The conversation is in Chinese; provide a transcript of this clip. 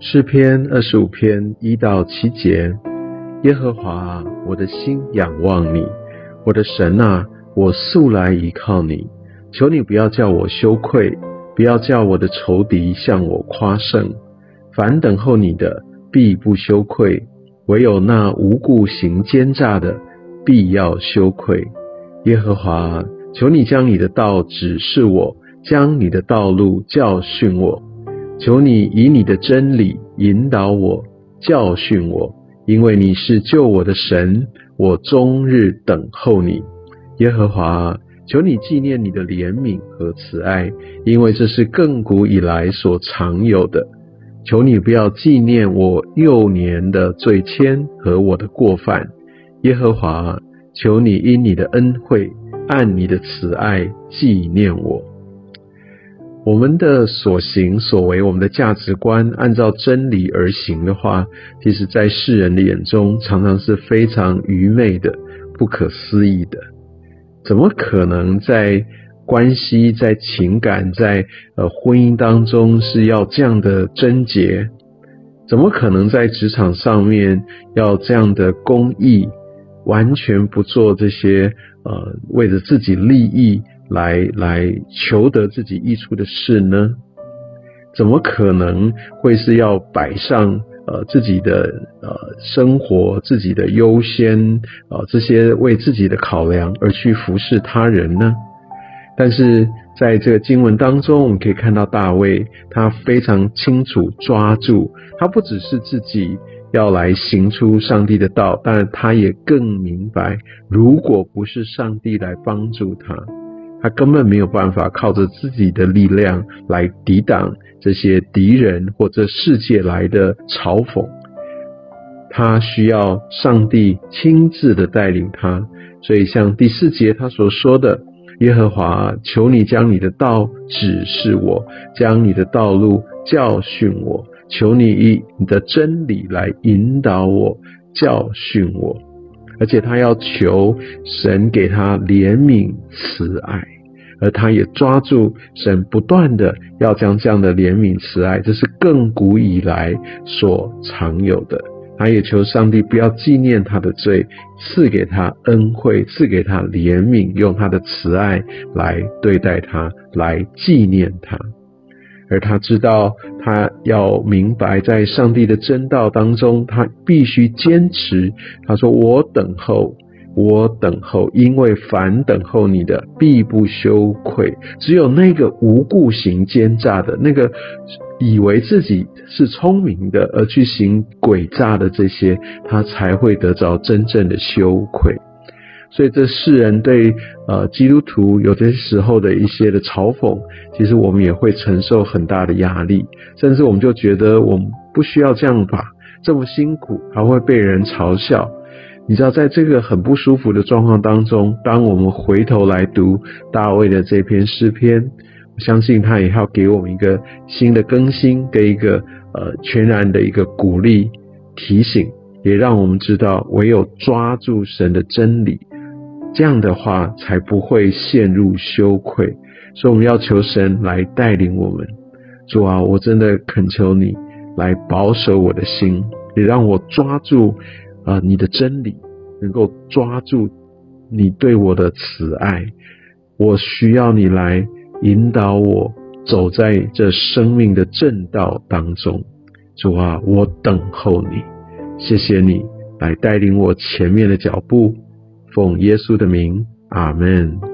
诗篇二十五篇一到七节：耶和华，我的心仰望你，我的神啊，我素来依靠你。求你不要叫我羞愧，不要叫我的仇敌向我夸胜。凡等候你的，必不羞愧；唯有那无故行奸诈的，必要羞愧。耶和华，求你将你的道指示我。将你的道路教训我，求你以你的真理引导我，教训我，因为你是救我的神，我终日等候你。耶和华，求你纪念你的怜悯和慈爱，因为这是亘古以来所常有的。求你不要纪念我幼年的罪愆和我的过犯。耶和华，求你因你的恩惠，按你的慈爱纪念我。我们的所行所为，我们的价值观，按照真理而行的话，其实，在世人的眼中，常常是非常愚昧的、不可思议的。怎么可能在关系、在情感、在呃婚姻当中是要这样的贞洁？怎么可能在职场上面要这样的公义，完全不做这些呃为了自己利益？来来求得自己益处的事呢？怎么可能会是要摆上呃自己的呃生活、自己的优先啊这些为自己的考量而去服侍他人呢？但是在这个经文当中，我们可以看到大卫他非常清楚抓住，他不只是自己要来行出上帝的道，但他也更明白，如果不是上帝来帮助他。他根本没有办法靠着自己的力量来抵挡这些敌人或者世界来的嘲讽，他需要上帝亲自的带领他。所以，像第四节他所说的：“耶和华，求你将你的道指示我，将你的道路教训我，求你以你的真理来引导我，教训我。”而且他要求神给他怜悯慈爱，而他也抓住神不断的要将这样的怜悯慈爱，这是亘古以来所常有的。他也求上帝不要纪念他的罪，赐给他恩惠，赐给他怜悯，用他的慈爱来对待他，来纪念他。而他知道，他要明白，在上帝的真道当中，他必须坚持。他说：“我等候，我等候，因为凡等候你的，必不羞愧。只有那个无故行奸诈的，那个以为自己是聪明的，而去行诡诈的这些，他才会得着真正的羞愧。”所以，这世人对呃基督徒有些时候的一些的嘲讽，其实我们也会承受很大的压力，甚至我们就觉得我们不需要这样吧，这么辛苦还会被人嘲笑。你知道，在这个很不舒服的状况当中，当我们回头来读大卫的这篇诗篇，我相信他也要给我们一个新的更新，跟一个呃全然的一个鼓励提醒，也让我们知道，唯有抓住神的真理。这样的话才不会陷入羞愧，所以我们要求神来带领我们。主啊，我真的恳求你来保守我的心，也让我抓住啊你的真理，能够抓住你对我的慈爱。我需要你来引导我走在这生命的正道当中。主啊，我等候你，谢谢你来带领我前面的脚步。奉耶稣的名，阿门。